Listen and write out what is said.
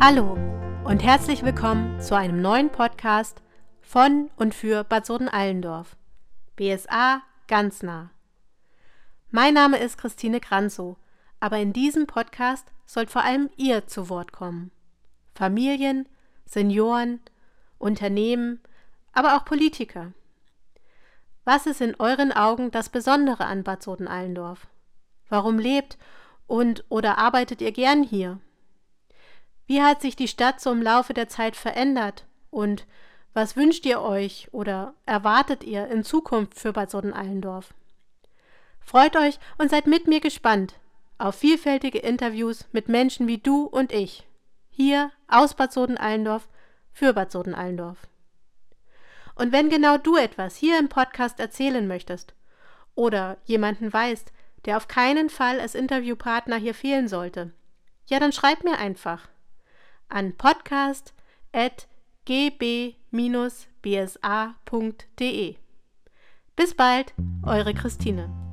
Hallo und herzlich willkommen zu einem neuen Podcast von und für Bad Soden-Allendorf. BSA ganz nah. Mein Name ist Christine Granzow, aber in diesem Podcast sollt vor allem ihr zu Wort kommen. Familien, Senioren, Unternehmen, aber auch Politiker. Was ist in euren Augen das Besondere an Bad Soden-Allendorf? Warum lebt und oder arbeitet ihr gern hier? Wie hat sich die Stadt so im Laufe der Zeit verändert? Und was wünscht ihr euch oder erwartet ihr in Zukunft für Bad Soden-Allendorf? Freut euch und seid mit mir gespannt auf vielfältige Interviews mit Menschen wie du und ich. Hier aus Bad Soden-Allendorf für Bad Soden-Allendorf. Und wenn genau du etwas hier im Podcast erzählen möchtest oder jemanden weißt, der auf keinen Fall als Interviewpartner hier fehlen sollte, ja, dann schreib mir einfach an podcast.gb-bsa.de. Bis bald, eure Christine.